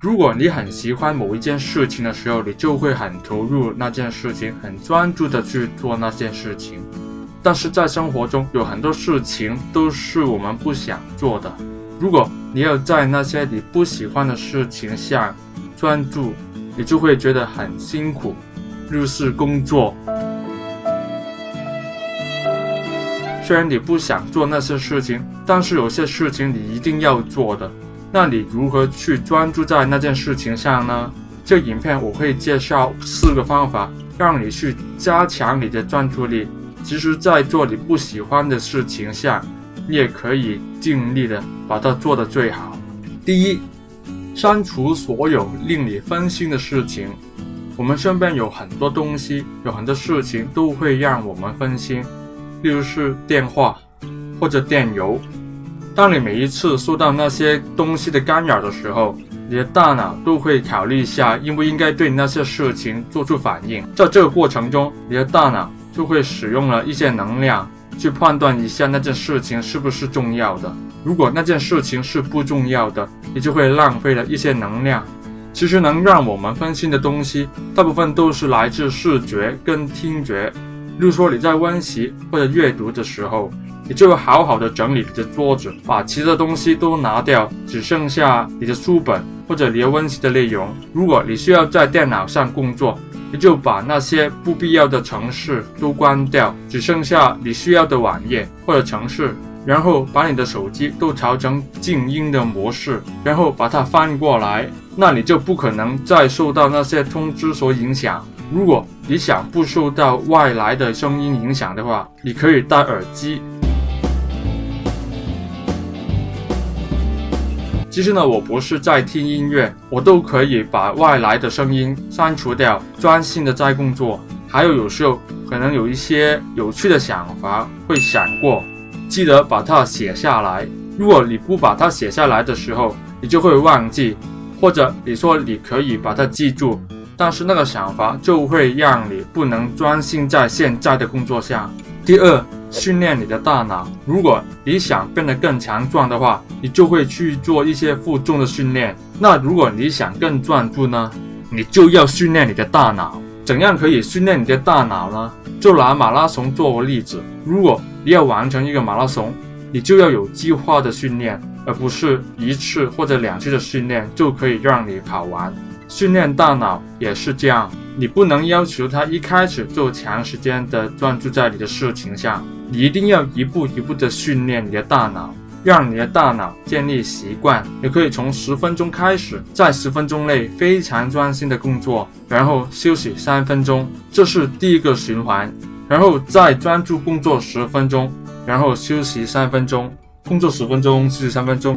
如果你很喜欢某一件事情的时候，你就会很投入那件事情，很专注的去做那件事情。但是在生活中有很多事情都是我们不想做的。如果你要在那些你不喜欢的事情下专注，你就会觉得很辛苦，入室工作。虽然你不想做那些事情，但是有些事情你一定要做的。那你如何去专注在那件事情上呢？这影片我会介绍四个方法，让你去加强你的专注力。其实，在做你不喜欢的事情下，你也可以尽力的把它做得最好。第一，删除所有令你分心的事情。我们身边有很多东西，有很多事情都会让我们分心，例如是电话或者电邮。当你每一次受到那些东西的干扰的时候，你的大脑都会考虑一下应不应该对那些事情做出反应。在这个过程中，你的大脑就会使用了一些能量去判断一下那件事情是不是重要的。如果那件事情是不重要的，你就会浪费了一些能量。其实能让我们分心的东西，大部分都是来自视觉跟听觉。例如说你在温习或者阅读的时候。你就好好的整理你的桌子，把其他东西都拿掉，只剩下你的书本或者你的温习的内容。如果你需要在电脑上工作，你就把那些不必要的程式都关掉，只剩下你需要的网页或者程式。然后把你的手机都调成静音的模式，然后把它翻过来，那你就不可能再受到那些通知所影响。如果你想不受到外来的声音影响的话，你可以戴耳机。其实呢，我不是在听音乐，我都可以把外来的声音删除掉，专心的在工作。还有有时候可能有一些有趣的想法会闪过，记得把它写下来。如果你不把它写下来的时候，你就会忘记，或者你说你可以把它记住，但是那个想法就会让你不能专心在现在的工作上。第二。训练你的大脑。如果你想变得更强壮的话，你就会去做一些负重的训练。那如果你想更专注呢？你就要训练你的大脑。怎样可以训练你的大脑呢？就拿马拉松做个例子。如果你要完成一个马拉松，你就要有计划的训练，而不是一次或者两次的训练就可以让你跑完。训练大脑也是这样，你不能要求他一开始就长时间的专注在你的事情上。你一定要一步一步的训练你的大脑，让你的大脑建立习惯。你可以从十分钟开始，在十分钟内非常专心的工作，然后休息三分钟，这是第一个循环。然后再专注工作十分钟，然后休息三分钟，工作十分钟，休息三分钟。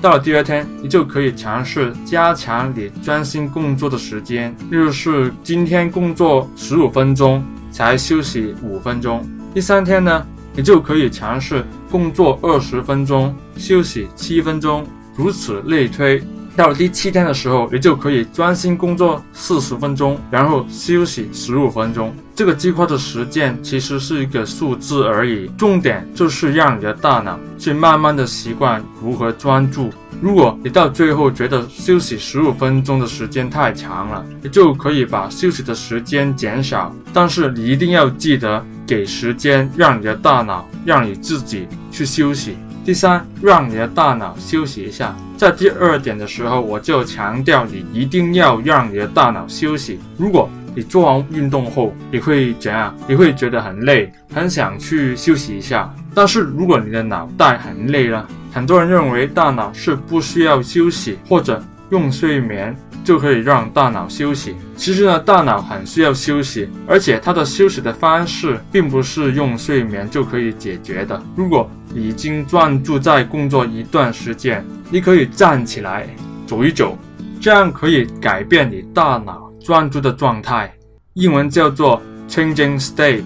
到了第二天，你就可以尝试加强你专心工作的时间，例如是今天工作十五分钟。才休息五分钟。第三天呢，你就可以尝试工作二十分钟，休息七分钟，如此类推。到了第七天的时候，你就可以专心工作四十分钟，然后休息十五分钟。这个计划的时间其实是一个数字而已，重点就是让你的大脑去慢慢的习惯如何专注。如果你到最后觉得休息十五分钟的时间太长了，你就可以把休息的时间减少。但是你一定要记得给时间，让你的大脑，让你自己去休息。第三，让你的大脑休息一下。在第二点的时候，我就强调你一定要让你的大脑休息。如果你做完运动后，你会怎样？你会觉得很累，很想去休息一下。但是如果你的脑袋很累了，很多人认为大脑是不需要休息，或者用睡眠就可以让大脑休息。其实呢，大脑很需要休息，而且它的休息的方式并不是用睡眠就可以解决的。如果已经专注在工作一段时间，你可以站起来走一走，这样可以改变你大脑专注的状态，英文叫做 changing state，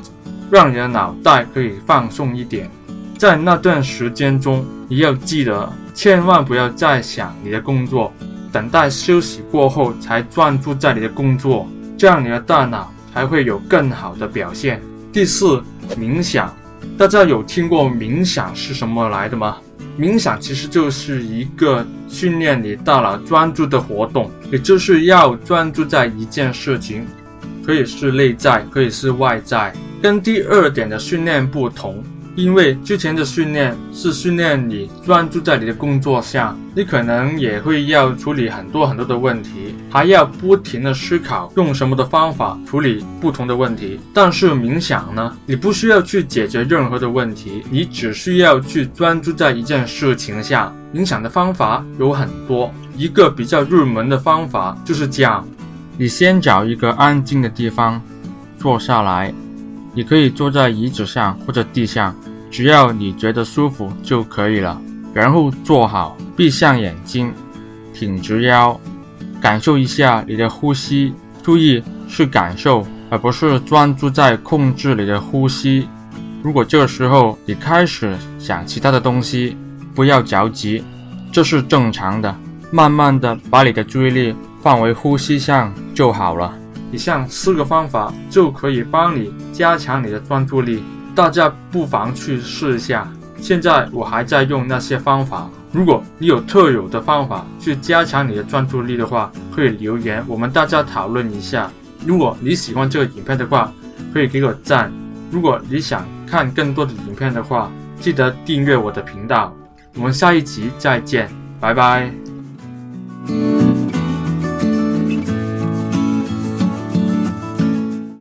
让你的脑袋可以放松一点。在那段时间中，你要记得千万不要再想你的工作。等待休息过后才专注在你的工作，这样你的大脑才会有更好的表现。第四，冥想，大家有听过冥想是什么来的吗？冥想其实就是一个训练你大脑专注的活动，也就是要专注在一件事情，可以是内在，可以是外在。跟第二点的训练不同，因为之前的训练是训练你专注在你的工作上，你可能也会要处理很多很多的问题，还要不停的思考用什么的方法处理不同的问题。但是冥想呢，你不需要去解决任何的问题，你只需要去专注在一件事情上。冥想的方法有很多，一个比较入门的方法就是这样：你先找一个安静的地方坐下来。你可以坐在椅子上或者地上，只要你觉得舒服就可以了。然后坐好，闭上眼睛，挺直腰，感受一下你的呼吸。注意是感受，而不是专注在控制你的呼吸。如果这时候你开始想其他的东西，不要着急，这是正常的。慢慢的把你的注意力放回呼吸上就好了。以上四个方法就可以帮你加强你的专注力，大家不妨去试一下。现在我还在用那些方法，如果你有特有的方法去加强你的专注力的话，可以留言，我们大家讨论一下。如果你喜欢这个影片的话，可以给我赞。如果你想看更多的影片的话，记得订阅我的频道。我们下一集再见，拜拜。